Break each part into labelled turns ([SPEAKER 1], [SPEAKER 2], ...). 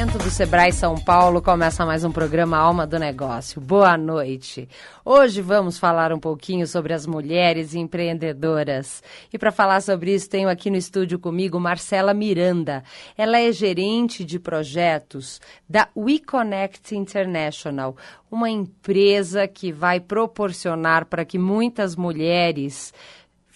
[SPEAKER 1] oferecimento do Sebrae São Paulo, começa mais um programa Alma do Negócio. Boa noite. Hoje vamos falar um pouquinho sobre as mulheres empreendedoras. E para falar sobre isso, tenho aqui no estúdio comigo Marcela Miranda. Ela é gerente de projetos da WeConnect International, uma empresa que vai proporcionar para que muitas mulheres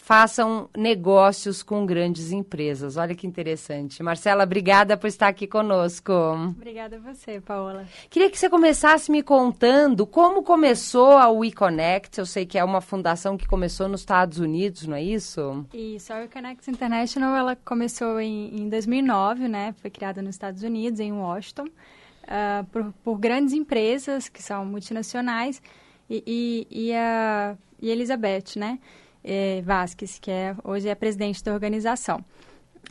[SPEAKER 1] façam negócios com grandes empresas. Olha que interessante. Marcela, obrigada por estar aqui conosco.
[SPEAKER 2] Obrigada a você, Paola.
[SPEAKER 1] Queria que você começasse me contando como começou a WeConnect. Eu sei que é uma fundação que começou nos Estados Unidos, não é isso?
[SPEAKER 2] Isso, a WeConnect International, ela começou em, em 2009, né? Foi criada nos Estados Unidos, em Washington, uh, por, por, grandes empresas que são multinacionais e, e, e a e Elizabeth, né? É, Vasquez, que é, hoje é presidente da organização.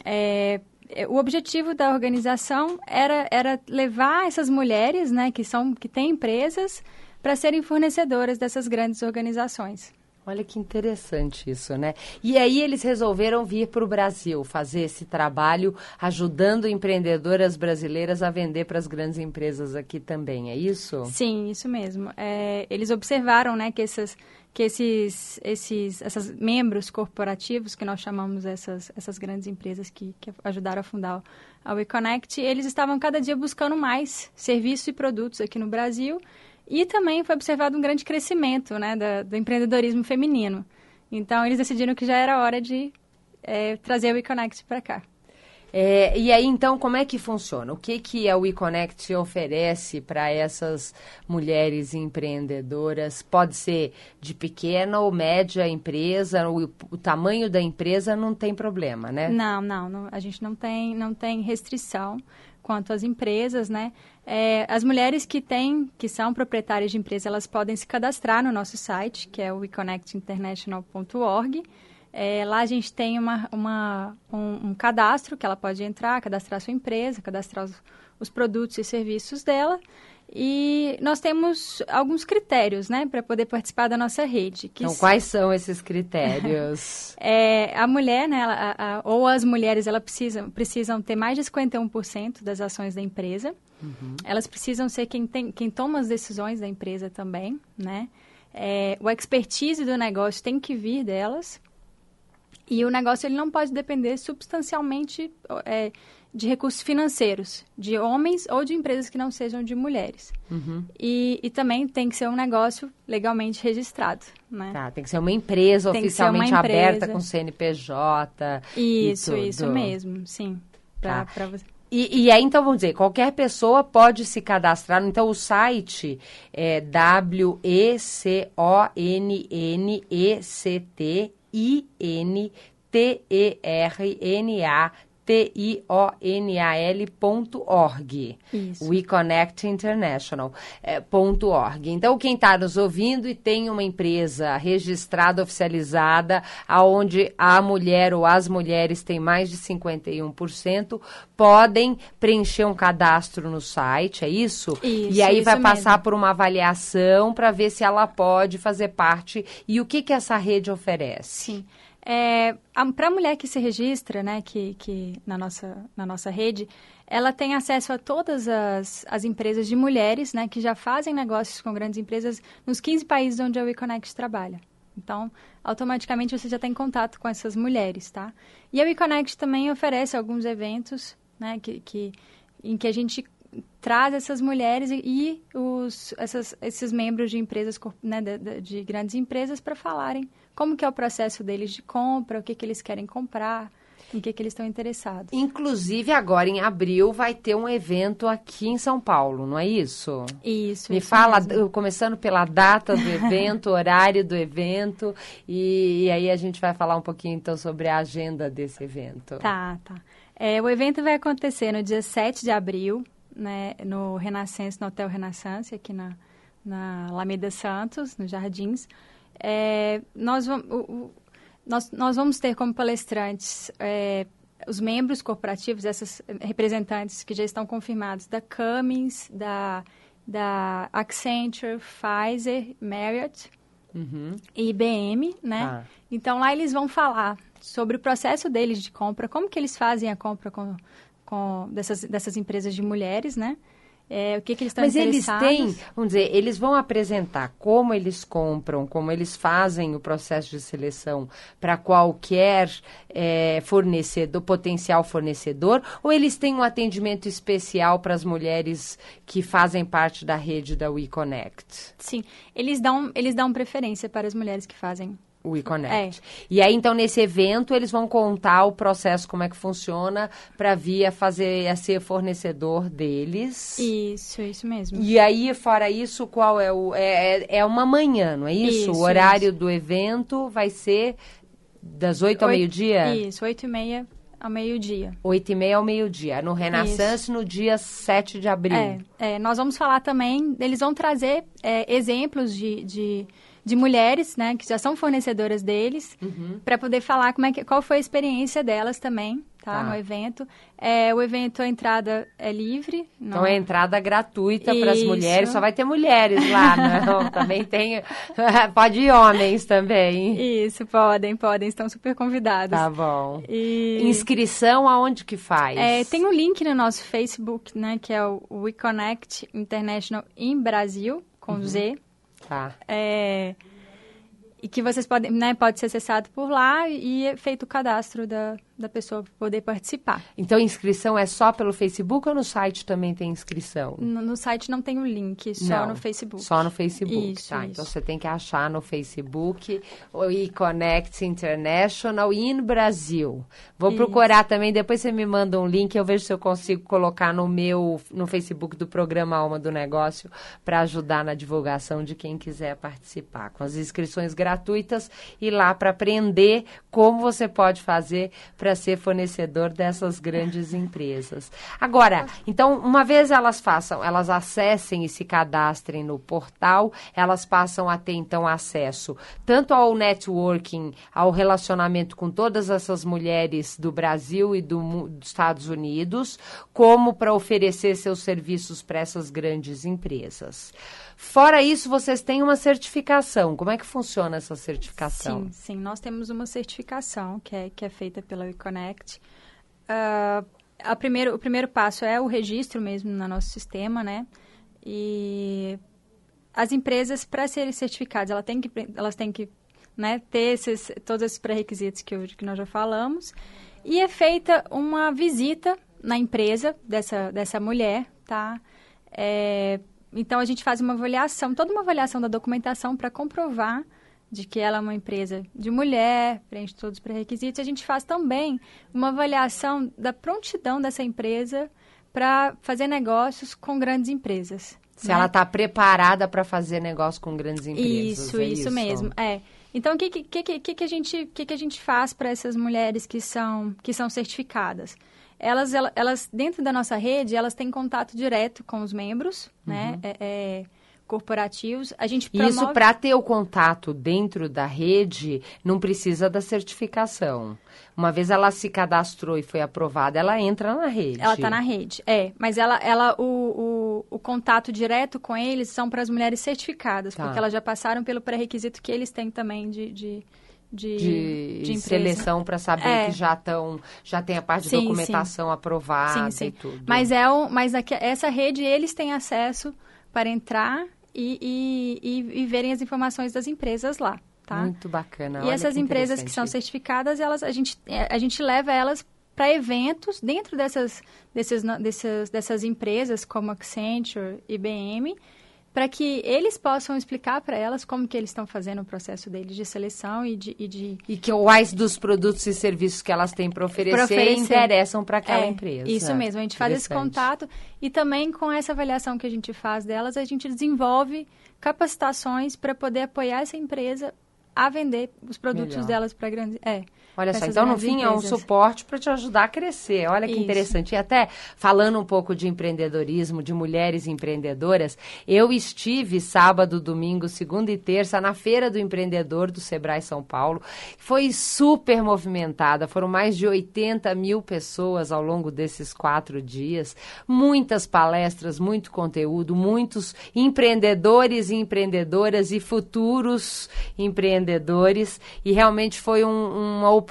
[SPEAKER 2] É, é, o objetivo da organização era, era levar essas mulheres, né, que são que têm empresas, para serem fornecedoras dessas grandes organizações.
[SPEAKER 1] Olha que interessante isso, né? E aí eles resolveram vir para o Brasil fazer esse trabalho, ajudando empreendedoras brasileiras a vender para as grandes empresas aqui também, é isso?
[SPEAKER 2] Sim, isso mesmo. É, eles observaram, né, que essas que esses, esses essas membros corporativos, que nós chamamos essas, essas grandes empresas que, que ajudaram a fundar a WeConnect, eles estavam cada dia buscando mais serviços e produtos aqui no Brasil e também foi observado um grande crescimento né, do empreendedorismo feminino. Então, eles decidiram que já era hora de é, trazer a WeConnect para cá.
[SPEAKER 1] É, e aí, então, como é que funciona? O que, que a WeConnect oferece para essas mulheres empreendedoras? Pode ser de pequena ou média empresa, o, o tamanho da empresa não tem problema, né?
[SPEAKER 2] Não, não, não, a gente não tem, não tem restrição quanto às empresas, né? É, as mulheres que têm, que são proprietárias de empresa, elas podem se cadastrar no nosso site, que é o weconnectinternational.org. É, lá a gente tem uma, uma um, um, cadastro que ela pode entrar, cadastrar sua empresa, cadastrar os, os produtos e serviços dela. E nós temos alguns critérios, né, para poder participar da nossa rede.
[SPEAKER 1] então, quais são esses critérios?
[SPEAKER 2] é, a mulher, né, ela, a, a, ou as mulheres, elas precisam, precisam ter mais de 51% das ações da empresa. Uhum. Elas precisam ser quem, tem, quem toma as decisões da empresa também, né? É, o expertise do negócio tem que vir delas. E o negócio ele não pode depender substancialmente é, de recursos financeiros, de homens ou de empresas que não sejam de mulheres. Uhum. E, e, também tem que ser um negócio legalmente registrado. Né?
[SPEAKER 1] Tá, tem que ser uma empresa tem oficialmente uma empresa. aberta com CNPJ.
[SPEAKER 2] Isso, isso mesmo, sim. Pra,
[SPEAKER 1] tá. pra você. E, e, aí, então, vamos dizer, qualquer pessoa pode se cadastrar. Então, o site é W-E-C-O-N-N-E-C-T I-N-T-E-R-N-A T-I-O-N-A-L.org. We Connect International. É, ponto .org. Então, quem está nos ouvindo e tem uma empresa registrada, oficializada, aonde a mulher ou as mulheres têm mais de 51%, podem preencher um cadastro no site, é isso?
[SPEAKER 2] Isso,
[SPEAKER 1] E aí
[SPEAKER 2] isso
[SPEAKER 1] vai passar
[SPEAKER 2] mesmo.
[SPEAKER 1] por uma avaliação para ver se ela pode fazer parte e o que, que essa rede oferece.
[SPEAKER 2] Sim. É, para a mulher que se registra, né, que, que na, nossa, na nossa rede, ela tem acesso a todas as, as empresas de mulheres, né, que já fazem negócios com grandes empresas nos 15 países onde a WeConnect trabalha. Então, automaticamente você já tem contato com essas mulheres, tá? E a WeConnect também oferece alguns eventos, né, que, que, em que a gente traz essas mulheres e, e os, essas, esses membros de empresas, né, de, de grandes empresas para falarem como que é o processo deles de compra, o que, que eles querem comprar, em que, que eles estão interessados.
[SPEAKER 1] Inclusive, agora em abril vai ter um evento aqui em São Paulo, não é isso?
[SPEAKER 2] Isso.
[SPEAKER 1] Me
[SPEAKER 2] isso
[SPEAKER 1] fala,
[SPEAKER 2] mesmo.
[SPEAKER 1] começando pela data do evento, horário do evento, e, e, aí a gente vai falar um pouquinho então sobre a agenda desse evento.
[SPEAKER 2] Tá, tá. É, o evento vai acontecer no dia 7 de abril, né, no Renascença, no Hotel Renaissance, aqui na, na Alameda Santos, nos Jardins. É, nós vamos, o, nós, nós vamos ter como palestrantes é, os membros corporativos, esses representantes que já estão confirmados, da Cummins, da, da Accenture, Pfizer, Marriott uhum. e IBM, né? Ah. Então, lá eles vão falar sobre o processo deles de compra, como que eles fazem a compra com, com dessas, dessas empresas de mulheres, né? É, o que, que eles estão
[SPEAKER 1] Mas eles têm, vamos dizer, eles vão apresentar como eles compram, como eles fazem o processo de seleção para qualquer é, fornecedor, potencial fornecedor, ou eles têm um atendimento especial para as mulheres que fazem parte da rede da WeConnect?
[SPEAKER 2] Sim, eles dão, eles dão preferência para as mulheres que fazem
[SPEAKER 1] o eConnect. É. E aí, então, nesse evento, eles vão contar o processo, como é que funciona, para Via fazer, a ser fornecedor deles.
[SPEAKER 2] Isso, isso mesmo.
[SPEAKER 1] E aí, fora isso, qual é o... É, é, é uma manhã, não é isso? isso o horário isso. do evento vai ser das 8 ao meio-dia?
[SPEAKER 2] Isso, 8 e meia ao meio-dia.
[SPEAKER 1] 8 e meia ao meio-dia. No Renaissance, Isso. no dia 7 de abril.
[SPEAKER 2] É, é, nós vamos falar também, eles vão trazer é, exemplos de, de de mulheres, né, que já são fornecedoras deles, uhum. para poder falar como é que, qual foi a experiência delas também, tá, ah. no evento. É, o evento, a entrada é livre.
[SPEAKER 1] Não... Então, é entrada gratuita para as mulheres, só vai ter mulheres lá, não? também tem, pode ir homens também.
[SPEAKER 2] Isso, podem, podem, estão super convidados.
[SPEAKER 1] Tá bom. E... Inscrição aonde que faz?
[SPEAKER 2] É, tem um link no nosso Facebook, né, que é o WeConnect International em Brasil, com uhum. Z,
[SPEAKER 1] Tá.
[SPEAKER 2] É, e que vocês podem, né, pode ser acessado por lá e é feito o cadastro da, da pessoa poder participar.
[SPEAKER 1] Então, inscrição é só pelo Facebook ou no site também tem inscrição?
[SPEAKER 2] No, no site não tem o link, só não, no Facebook.
[SPEAKER 1] Só no Facebook, isso, tá? Isso. Então, você tem que achar no Facebook o eConnect International in Brasil. Vou isso. procurar também, depois você me manda um link, eu vejo se eu consigo colocar no meu, no Facebook do programa Alma do Negócio para ajudar na divulgação de quem quiser participar. Com as inscrições gratuitas e lá para aprender como você pode fazer para ser fornecedor dessas grandes empresas. Agora, então, uma vez elas façam, elas acessem e se cadastrem no portal, elas passam a ter então acesso tanto ao networking, ao relacionamento com todas essas mulheres do Brasil e do, dos Estados Unidos, como para oferecer seus serviços para essas grandes empresas. Fora isso, vocês têm uma certificação. Como é que funciona essa certificação?
[SPEAKER 2] Sim, sim. Nós temos uma certificação que é, que é feita pela WeConnect. Uh, a primeiro, o primeiro passo é o registro mesmo no nosso sistema, né? E as empresas, para serem certificadas, elas têm que, elas têm que né, ter esses, todos esses pré-requisitos que, que nós já falamos. E é feita uma visita na empresa dessa, dessa mulher, tá? É, então, a gente faz uma avaliação, toda uma avaliação da documentação para comprovar de que ela é uma empresa de mulher, preenche todos os pré-requisitos. A gente faz também uma avaliação da prontidão dessa empresa para fazer negócios com grandes empresas.
[SPEAKER 1] Se né? ela está preparada para fazer negócio com grandes empresas.
[SPEAKER 2] Isso, é isso, isso, mesmo. É. Então, o que, que, que, que, a gente, que, que a gente faz para essas mulheres que são, que são certificadas? Elas, elas, dentro da nossa rede, elas têm contato direto com os membros, né, uhum. né? É, é, corporativos. A gente
[SPEAKER 1] promove... Isso para ter o contato dentro da rede não precisa da certificação. Uma vez ela se cadastrou e foi aprovada, ela entra na rede.
[SPEAKER 2] Ela está na rede, é. Mas ela, ela o, o, o contato direto com eles são para as mulheres certificadas, tá. porque elas já passaram pelo pré-requisito que eles têm também de, de de,
[SPEAKER 1] de, de seleção para saber é. que já estão já tem a parte sim, de documentação sim. aprovada sim, sim. e tudo.
[SPEAKER 2] Mas é um, mas aqui, essa rede eles têm acesso para entrar e, e, e, e, verem as informações das empresas lá, tá?
[SPEAKER 1] Muito bacana.
[SPEAKER 2] E Olha essas que empresas que são certificadas, elas a gente a gente leva elas para eventos dentro dessas, desses, dessas, dessas empresas como Accenture, IBM, para que eles possam explicar para elas como que eles estão fazendo o processo deles de seleção e de...
[SPEAKER 1] E,
[SPEAKER 2] de...
[SPEAKER 1] e que quais dos produtos e serviços que elas têm para oferecer, oferecer, interessam para aquela é, empresa.
[SPEAKER 2] Isso mesmo, a gente faz esse contato e também com essa avaliação que a gente faz delas, a gente desenvolve capacitações para poder apoiar essa empresa a vender os produtos Melhor. delas para grandes... É,
[SPEAKER 1] Olha só, então no fim empresas. é um suporte para te ajudar a crescer. Olha que Isso. interessante. E até falando um pouco de empreendedorismo, de mulheres empreendedoras, eu estive sábado, domingo, segunda e terça na Feira do Empreendedor do Sebrae São Paulo. Foi super movimentada, foram mais de 80 mil pessoas ao longo desses quatro dias. Muitas palestras, muito conteúdo, muitos empreendedores e empreendedoras e futuros empreendedores. E realmente foi um, uma oportunidade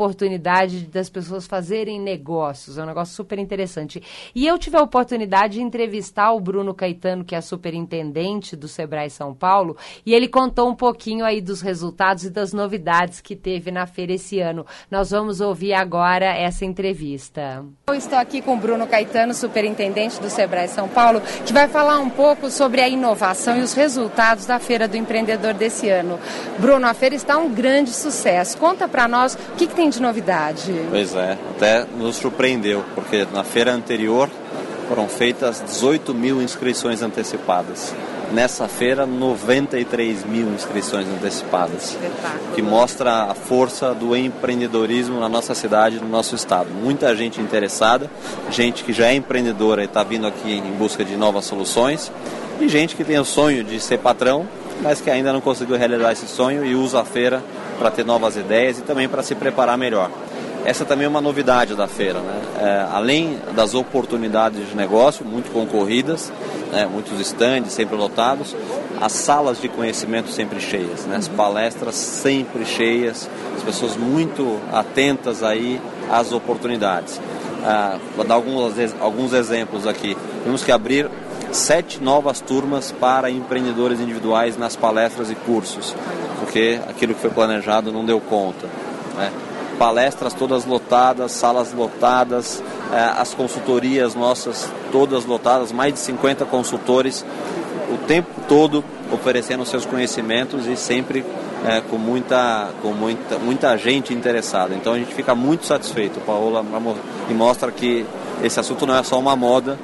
[SPEAKER 1] das pessoas fazerem negócios. É um negócio super interessante. E eu tive a oportunidade de entrevistar o Bruno Caetano, que é superintendente do Sebrae São Paulo, e ele contou um pouquinho aí dos resultados e das novidades que teve na feira esse ano. Nós vamos ouvir agora essa entrevista. Eu estou aqui com o Bruno Caetano, superintendente do Sebrae São Paulo, que vai falar um pouco sobre a inovação e os resultados da Feira do Empreendedor desse ano. Bruno, a feira está um grande sucesso. Conta para nós o que, que tem de novidade.
[SPEAKER 3] Pois é, até nos surpreendeu, porque na feira anterior foram feitas 18 mil inscrições antecipadas. Nessa feira, 93 mil inscrições antecipadas, que mostra a força do empreendedorismo na nossa cidade, no nosso estado. Muita gente interessada, gente que já é empreendedora e está vindo aqui em busca de novas soluções, e gente que tem o sonho de ser patrão, mas que ainda não conseguiu realizar esse sonho e usa a feira para ter novas ideias e também para se preparar melhor. Essa também é uma novidade da feira, né? É, além das oportunidades de negócio muito concorridas, né? muitos estandes sempre lotados, as salas de conhecimento sempre cheias, né? as palestras sempre cheias, as pessoas muito atentas aí às oportunidades. Ah, vou dar alguns, alguns exemplos aqui. Temos que abrir sete novas turmas para empreendedores individuais nas palestras e cursos, porque aquilo que foi planejado não deu conta. Né? palestras todas lotadas, salas lotadas, é, as consultorias nossas todas lotadas, mais de 50 consultores o tempo todo oferecendo seus conhecimentos e sempre é, com, muita, com muita, muita gente interessada. Então a gente fica muito satisfeito, Paola, e mostra que esse assunto não é só uma moda,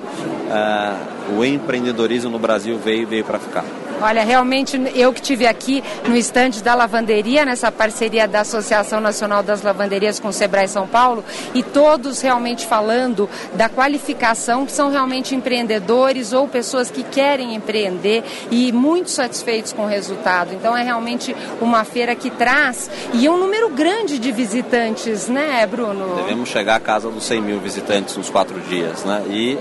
[SPEAKER 3] é, o empreendedorismo no Brasil veio veio para ficar.
[SPEAKER 1] Olha, realmente eu que tive aqui no estande da lavanderia, nessa parceria da Associação Nacional das Lavanderias com o Sebrae São Paulo, e todos realmente falando da qualificação, que são realmente empreendedores ou pessoas que querem empreender e muito satisfeitos com o resultado. Então é realmente uma feira que traz e um número grande de visitantes, né, Bruno?
[SPEAKER 3] Devemos chegar à casa dos 100 mil visitantes nos quatro dias, né? E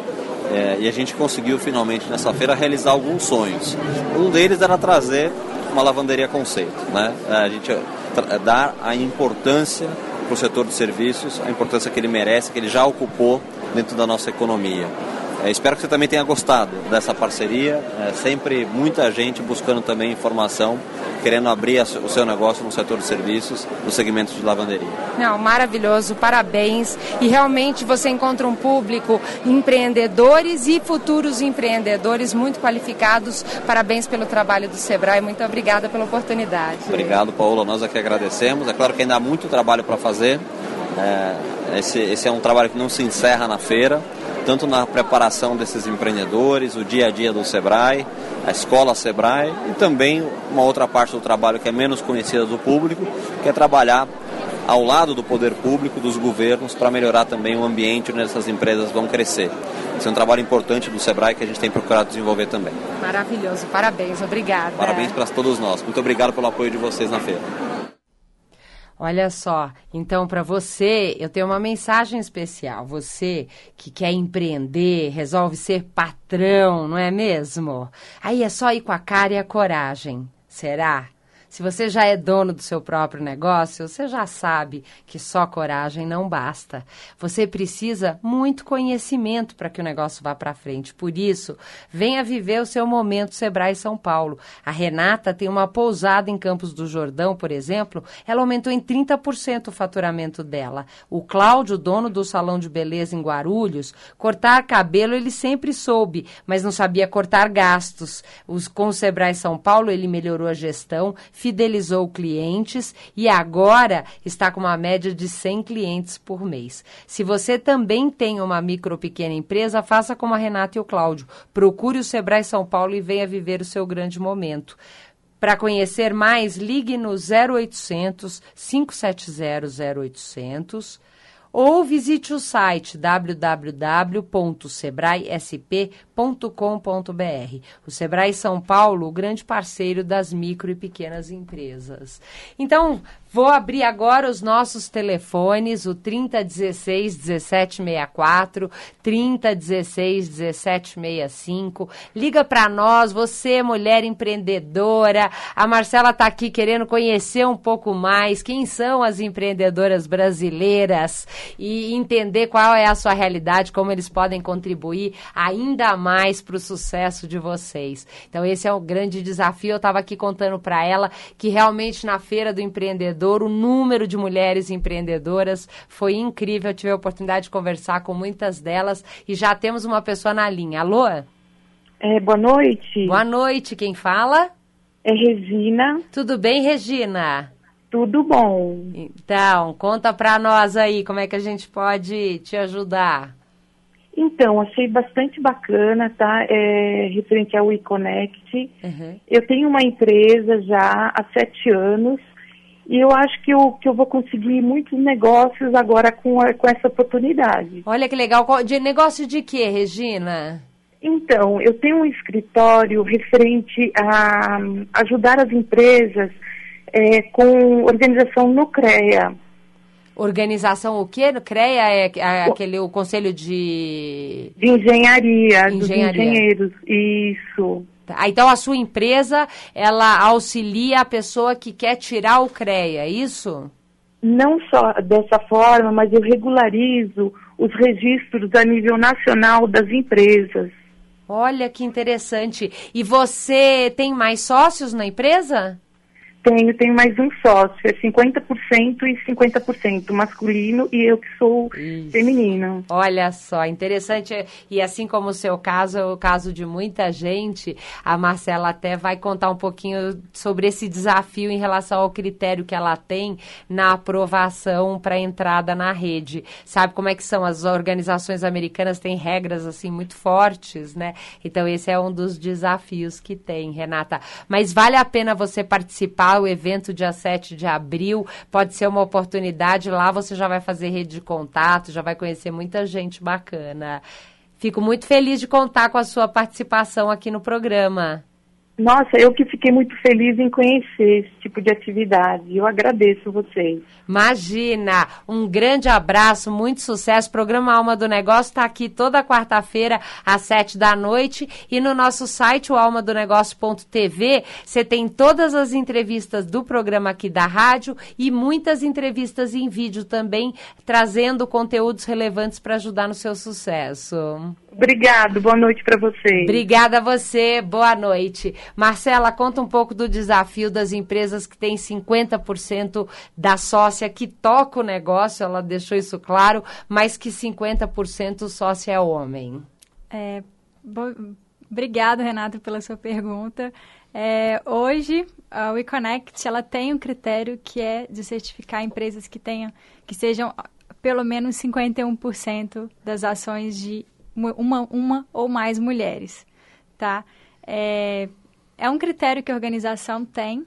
[SPEAKER 3] é, e a gente conseguiu finalmente nessa feira realizar alguns sonhos. Um deles era trazer uma lavanderia conceito, né? É, a gente é, dar a importância para o setor de serviços, a importância que ele merece, que ele já ocupou dentro da nossa economia. É, espero que você também tenha gostado dessa parceria. É, sempre muita gente buscando também informação, querendo abrir o seu negócio no setor de serviços, no segmento de lavanderia.
[SPEAKER 1] Não, maravilhoso, parabéns. E realmente você encontra um público, empreendedores e futuros empreendedores muito qualificados. Parabéns pelo trabalho do Sebrae. Muito obrigada pela oportunidade.
[SPEAKER 3] Obrigado, Paula. Nós aqui agradecemos. É claro que ainda há muito trabalho para fazer. É, esse, esse é um trabalho que não se encerra na feira tanto na preparação desses empreendedores, o dia a dia do Sebrae, a escola Sebrae e também uma outra parte do trabalho que é menos conhecida do público, que é trabalhar ao lado do poder público, dos governos, para melhorar também o ambiente onde essas empresas vão crescer. Esse é um trabalho importante do Sebrae que a gente tem procurado desenvolver também.
[SPEAKER 1] Maravilhoso, parabéns, obrigada.
[SPEAKER 3] Parabéns para todos nós. Muito obrigado pelo apoio de vocês na feira.
[SPEAKER 1] Olha só, então para você eu tenho uma mensagem especial. Você que quer empreender, resolve ser patrão, não é mesmo? Aí é só ir com a cara e a coragem. Será? Se você já é dono do seu próprio negócio, você já sabe que só coragem não basta. Você precisa muito conhecimento para que o negócio vá para frente. Por isso, venha viver o seu momento Sebrae São Paulo. A Renata tem uma pousada em Campos do Jordão, por exemplo, ela aumentou em 30% o faturamento dela. O Cláudio, dono do salão de beleza em Guarulhos, cortar cabelo ele sempre soube, mas não sabia cortar gastos. Os, com o Sebrae São Paulo, ele melhorou a gestão, fidelizou clientes e agora está com uma média de 100 clientes por mês. Se você também tem uma micro ou pequena empresa, faça como a Renata e o Cláudio. Procure o Sebrae São Paulo e venha viver o seu grande momento. Para conhecer mais, ligue no 0800 570 0800 ou visite o site www.sebraesp.com.br. O Sebrae São Paulo, o grande parceiro das micro e pequenas empresas. Então, Vou abrir agora os nossos telefones, o 3016 1764, 3016 1765. Liga para nós, você mulher empreendedora. A Marcela está aqui querendo conhecer um pouco mais quem são as empreendedoras brasileiras e entender qual é a sua realidade, como eles podem contribuir ainda mais para o sucesso de vocês. Então esse é o grande desafio. Eu estava aqui contando para ela que realmente na feira do empreendedor empreendedor, o número de mulheres empreendedoras foi incrível. Eu tive a oportunidade de conversar com muitas delas e já temos uma pessoa na linha. Alô?
[SPEAKER 4] É, boa noite.
[SPEAKER 1] Boa noite, quem fala?
[SPEAKER 4] É Regina.
[SPEAKER 1] Tudo bem, Regina?
[SPEAKER 4] Tudo bom.
[SPEAKER 1] Então, conta pra nós aí como é que a gente pode te ajudar.
[SPEAKER 4] Então, achei bastante bacana, tá? É, referente ao eConnect. Uhum. Eu tenho uma empresa já há sete anos e eu acho que eu, que eu vou conseguir muitos negócios agora com, a, com essa oportunidade.
[SPEAKER 1] Olha que legal. De negócio de quê, Regina?
[SPEAKER 4] Então, eu tenho um escritório referente a ajudar as empresas é, com organização no CREA.
[SPEAKER 1] Organização o quê? No CREA é, aquele o conselho de...
[SPEAKER 4] De engenharia, engenharia. dos engenheiros, isso.
[SPEAKER 1] Tá, então a sua empresa, ela auxilia a pessoa que quer tirar o CREA, é isso?
[SPEAKER 4] Não só dessa forma, mas eu regularizo os registros a nível nacional das empresas.
[SPEAKER 1] Olha que interessante. E você tem mais sócios na empresa?
[SPEAKER 4] Tenho, tenho mais um sócio, é 50% e 50% masculino e eu que sou Isso. feminino.
[SPEAKER 1] Olha só, interessante. E assim como o seu caso, é o caso de muita gente, a Marcela até vai contar um pouquinho sobre esse desafio em relação ao critério que ela tem na aprovação para entrada na rede. Sabe como é que são? As organizações americanas têm regras assim muito fortes, né? Então esse é um dos desafios que tem, Renata. Mas vale a pena você participar o evento dia 7 de abril. Pode ser uma oportunidade. Lá você já vai fazer rede de contato, já vai conhecer muita gente bacana. Fico muito feliz de contar com a sua participação aqui no programa.
[SPEAKER 4] Nossa, eu que fiquei muito feliz em conhecer esse tipo de atividade. Eu agradeço vocês.
[SPEAKER 1] Imagina! Um grande abraço, muito sucesso. O programa Alma do Negócio está aqui toda quarta-feira, às sete da noite. E no nosso site, o almadonegócio.tv, você tem todas as entrevistas do programa aqui da rádio e muitas entrevistas em vídeo também, trazendo conteúdos relevantes para ajudar no seu sucesso.
[SPEAKER 4] Obrigado, boa noite para você.
[SPEAKER 1] Obrigada a você, boa noite. Marcela, conta um pouco do desafio das empresas que têm 50% da sócia que toca o negócio, ela deixou isso claro, mas que 50% sócia é homem.
[SPEAKER 2] É, Obrigado, Renato, pela sua pergunta. É, hoje, a WeConnect ela tem um critério que é de certificar empresas que tenham, que sejam pelo menos 51% das ações de uma, uma ou mais mulheres, tá? É, é um critério que a organização tem,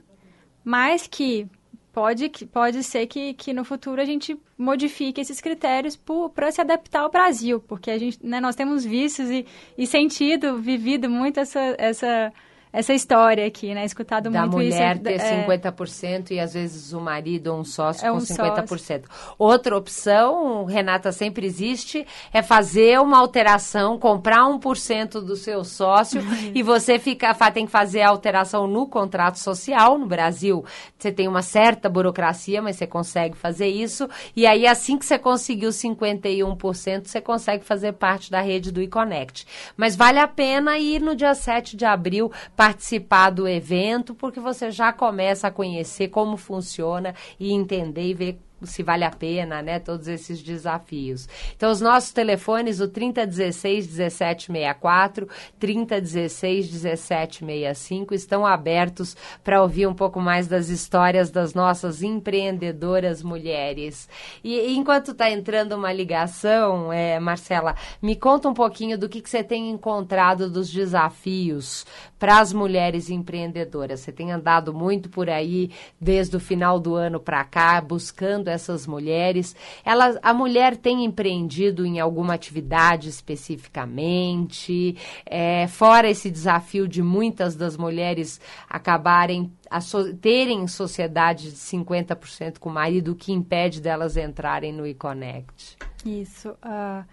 [SPEAKER 2] mas que pode, pode ser que, que no futuro a gente modifique esses critérios para se adaptar ao Brasil, porque a gente, né, nós temos vistos e, e sentido, vivido muito essa, essa essa história aqui, né? Escutado
[SPEAKER 1] da
[SPEAKER 2] muito
[SPEAKER 1] isso.
[SPEAKER 2] Da
[SPEAKER 1] mulher ter é... 50% e às vezes o marido ou um sócio é um com 50%. Sócio. Outra opção, Renata, sempre existe, é fazer uma alteração, comprar 1% do seu sócio uhum. e você fica, tem que fazer a alteração no contrato social. No Brasil, você tem uma certa burocracia, mas você consegue fazer isso. E aí, assim que você conseguiu 51%, você consegue fazer parte da rede do eConnect. Mas vale a pena ir no dia 7 de abril participar do evento, porque você já começa a conhecer como funciona e entender e ver se vale a pena, né? Todos esses desafios. Então, os nossos telefones, o 3016 1764, 3016 1765, estão abertos para ouvir um pouco mais das histórias das nossas empreendedoras mulheres. E, enquanto está entrando uma ligação, é, Marcela, me conta um pouquinho do que, que você tem encontrado dos desafios para as mulheres empreendedoras. Você tem andado muito por aí desde o final do ano para cá, buscando essas mulheres. Ela, a mulher tem empreendido em alguma atividade especificamente? É, fora esse desafio de muitas das mulheres acabarem so, terem sociedade de 50% com o marido, o que impede delas entrarem no eConnect?
[SPEAKER 2] Isso. Uh,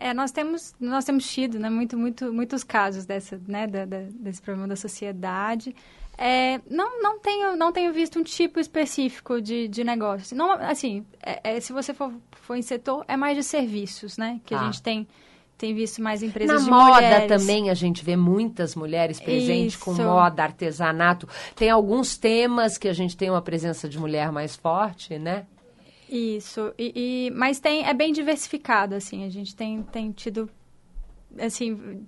[SPEAKER 2] é, nós temos nós temos tido né, muito, muito, muitos casos dessa, né, da, da, desse problema da sociedade. É, não, não, tenho, não tenho visto um tipo específico de, de negócio. Não, assim, é, é, se você for, for em setor, é mais de serviços, né? Que ah. a gente tem, tem visto mais empresas
[SPEAKER 1] Na
[SPEAKER 2] de
[SPEAKER 1] moda
[SPEAKER 2] mulheres.
[SPEAKER 1] também a gente vê muitas mulheres presentes Isso. com moda, artesanato. Tem alguns temas que a gente tem uma presença de mulher mais forte, né?
[SPEAKER 2] Isso, e, e, mas tem, é bem diversificado, assim, a gente tem, tem tido, assim,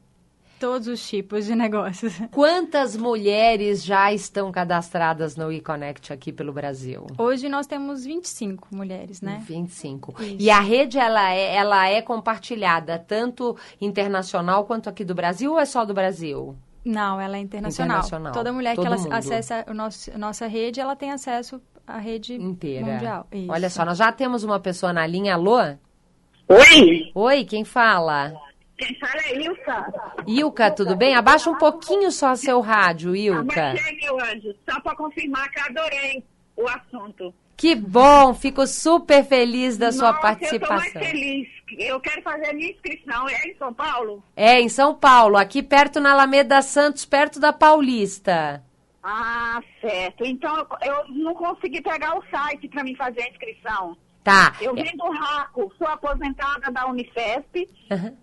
[SPEAKER 2] todos os tipos de negócios.
[SPEAKER 1] Quantas mulheres já estão cadastradas no eConnect aqui pelo Brasil?
[SPEAKER 2] Hoje nós temos 25 mulheres, né?
[SPEAKER 1] 25. Isso. E a rede, ela é, ela é compartilhada, tanto internacional quanto aqui do Brasil, ou é só do Brasil?
[SPEAKER 2] Não, ela é internacional. internacional. Toda mulher Todo que ela mundo. acessa o nosso, a nossa rede, ela tem acesso à rede inteira. mundial.
[SPEAKER 1] Isso. Olha só, nós já temos uma pessoa na linha. Alô?
[SPEAKER 5] Oi!
[SPEAKER 1] Oi, quem fala?
[SPEAKER 5] Quem fala é Ilka.
[SPEAKER 1] Ilka, tudo bem? Abaixa um pouquinho só seu rádio, Ilka.
[SPEAKER 5] Abaixei, meu anjo, só para confirmar que adorei o assunto.
[SPEAKER 1] Que bom, fico super feliz da sua
[SPEAKER 5] Nossa,
[SPEAKER 1] participação.
[SPEAKER 5] Eu tô mais feliz. Eu quero fazer a minha inscrição. É em São Paulo?
[SPEAKER 1] É, em São Paulo, aqui perto na Alameda Santos, perto da Paulista.
[SPEAKER 5] Ah, certo. Então eu não consegui pegar o site para mim fazer a inscrição.
[SPEAKER 1] Tá.
[SPEAKER 5] Eu vim do RACO, sou aposentada da Unifesp.
[SPEAKER 1] Uhum.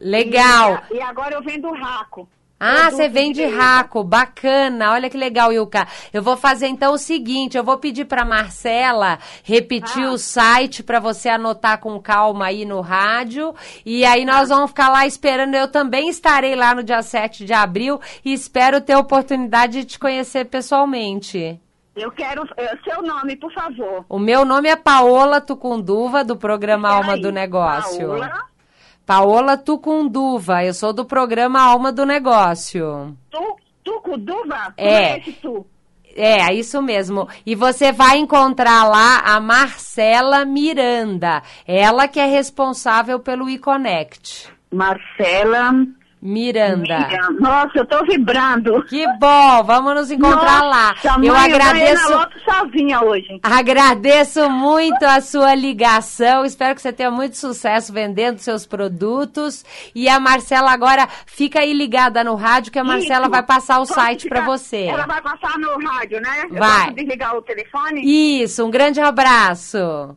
[SPEAKER 1] Legal.
[SPEAKER 5] E, e, agora eu vendo raco.
[SPEAKER 1] Ah, você vende raco, bacana. Olha que legal, Ilka. Eu vou fazer então o seguinte, eu vou pedir para Marcela repetir ah. o site para você anotar com calma aí no rádio, e aí nós vamos ficar lá esperando. Eu também estarei lá no dia 7 de abril e espero ter a oportunidade de te conhecer pessoalmente.
[SPEAKER 5] Eu quero uh, seu nome, por favor.
[SPEAKER 1] O meu nome é Paola Tucunduva, do programa Alma aí, do Negócio.
[SPEAKER 5] Paola
[SPEAKER 1] Paola Tucunduva, eu sou do programa Alma do Negócio.
[SPEAKER 5] Tu, Tucunduva?
[SPEAKER 1] É. tu? É, isso mesmo. E você vai encontrar lá a Marcela Miranda, ela que é responsável pelo eConnect.
[SPEAKER 5] Marcela
[SPEAKER 1] Miranda.
[SPEAKER 5] Nossa, eu tô vibrando.
[SPEAKER 1] Que bom, vamos nos encontrar Nossa,
[SPEAKER 5] lá.
[SPEAKER 1] Mãe, eu agradeço.
[SPEAKER 5] Eu sozinha hoje.
[SPEAKER 1] Agradeço muito a sua ligação. Espero que você tenha muito sucesso vendendo seus produtos. E a Marcela agora fica aí ligada no rádio que a Marcela Isso. vai passar o Pode site para você.
[SPEAKER 5] Ela vai passar no rádio, né?
[SPEAKER 1] Eu vai.
[SPEAKER 5] desligar o telefone?
[SPEAKER 1] Isso, um grande abraço.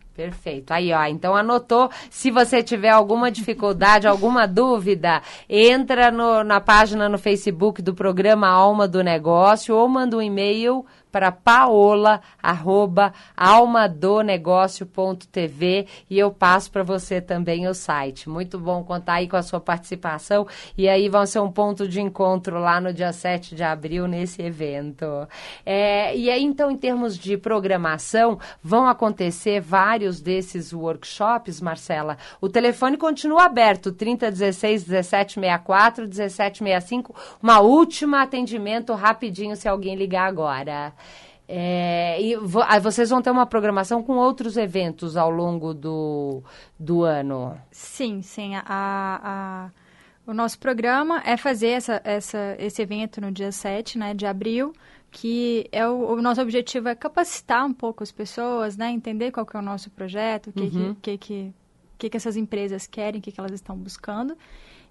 [SPEAKER 1] Perfeito. Aí, ó, então anotou. Se você tiver alguma dificuldade, alguma dúvida, entra no, na página no Facebook do programa Alma do Negócio ou manda um e-mail para paola, arroba, almadonegócio.tv e eu passo para você também o site. Muito bom contar aí com a sua participação e aí vão ser um ponto de encontro lá no dia 7 de abril nesse evento. É, e aí, então, em termos de programação, vão acontecer vários desses workshops, Marcela. O telefone continua aberto, 3016 1764 1765. Uma última atendimento rapidinho se alguém ligar agora. É, e vo, vocês vão ter uma programação com outros eventos ao longo do, do ano?
[SPEAKER 2] Sim, sim. A, a, o nosso programa é fazer essa, essa, esse evento no dia 7 né, de abril, que é o, o, nosso objetivo é capacitar um pouco as pessoas, né, entender qual que é o nosso projeto, o que, uhum. que, que, que, que, essas empresas querem, o que, que elas estão buscando.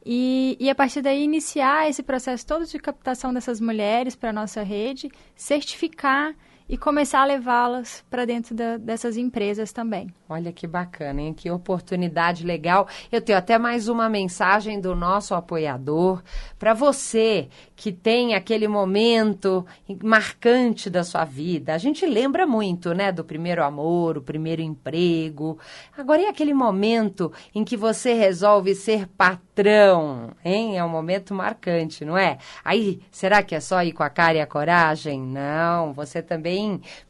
[SPEAKER 2] E, e a partir daí iniciar esse processo todo de captação dessas mulheres para a nossa rede, certificar e começar a levá-las para dentro da, dessas empresas também.
[SPEAKER 1] Olha que bacana, hein? Que oportunidade legal. Eu tenho até mais uma mensagem do nosso apoiador para você que tem aquele momento marcante da sua vida. A gente lembra muito, né, do primeiro amor, o primeiro emprego. Agora é aquele momento em que você resolve ser patrão, hein? É um momento marcante, não é? Aí, será que é só ir com a cara e a coragem? Não, você também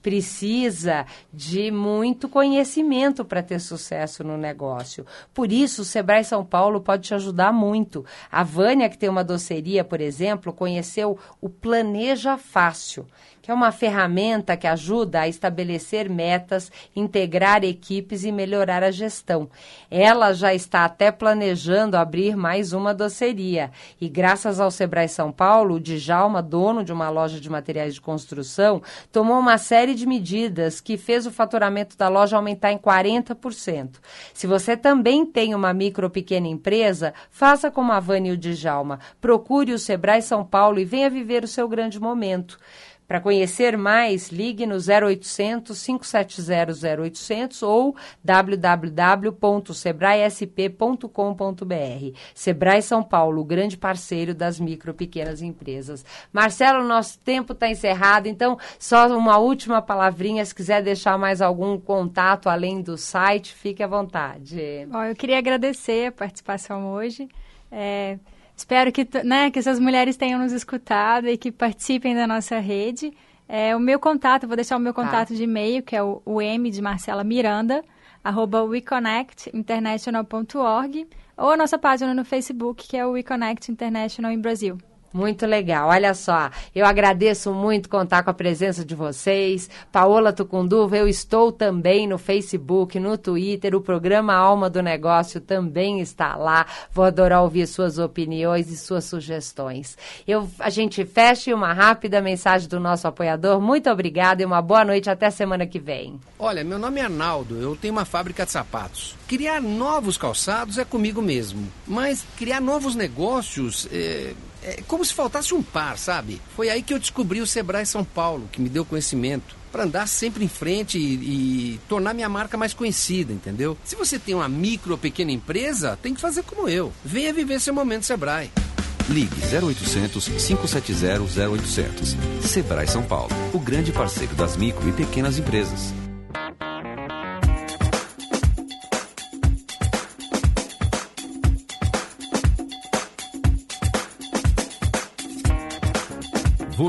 [SPEAKER 1] precisa de muito conhecimento para ter sucesso no negócio. Por isso, o Sebrae São Paulo pode te ajudar muito. A Vânia, que tem uma doceria, por exemplo, conheceu o Planeja Fácil que é uma ferramenta que ajuda a estabelecer metas, integrar equipes e melhorar a gestão. Ela já está até planejando abrir mais uma doceria. E graças ao Sebrae São Paulo, o Djalma, dono de uma loja de materiais de construção, tomou uma série de medidas que fez o faturamento da loja aumentar em 40%. Se você também tem uma micro ou pequena empresa, faça como a Vânia e o Djalma. Procure o Sebrae São Paulo e venha viver o seu grande momento. Para conhecer mais, ligue no 0800 570 0800 ou www.sebraesp.com.br. Sebrae São Paulo, grande parceiro das micro e pequenas empresas. Marcelo, nosso tempo está encerrado, então só uma última palavrinha, se quiser deixar mais algum contato além do site, fique à vontade.
[SPEAKER 2] Bom, eu queria agradecer a participação hoje. É... Espero que, né, que essas mulheres tenham nos escutado e que participem da nossa rede. É, o meu contato, vou deixar o meu tá. contato tá. de e-mail, que é o, o M de Marcela Miranda, arroba weconnectinternational.org, ou a nossa página no Facebook, que é o WeConnect International em Brasil.
[SPEAKER 1] Muito legal. Olha só, eu agradeço muito contar com a presença de vocês. Paola Tucunduva, eu estou também no Facebook, no Twitter. O programa Alma do Negócio também está lá. Vou adorar ouvir suas opiniões e suas sugestões. Eu, a gente fecha uma rápida mensagem do nosso apoiador. Muito obrigada e uma boa noite. Até semana que vem.
[SPEAKER 6] Olha, meu nome é Arnaldo. Eu tenho uma fábrica de sapatos. Criar novos calçados é comigo mesmo. Mas criar novos negócios. É é como se faltasse um par, sabe? Foi aí que eu descobri o Sebrae São Paulo, que me deu conhecimento. Para andar sempre em frente e, e, tornar minha marca mais conhecida, entendeu? Se você tem uma micro ou pequena empresa, tem que fazer como eu. Venha viver seu momento Sebrae.
[SPEAKER 7] Ligue 0800 570 0800. Sebrae São Paulo, o grande parceiro das micro e pequenas empresas.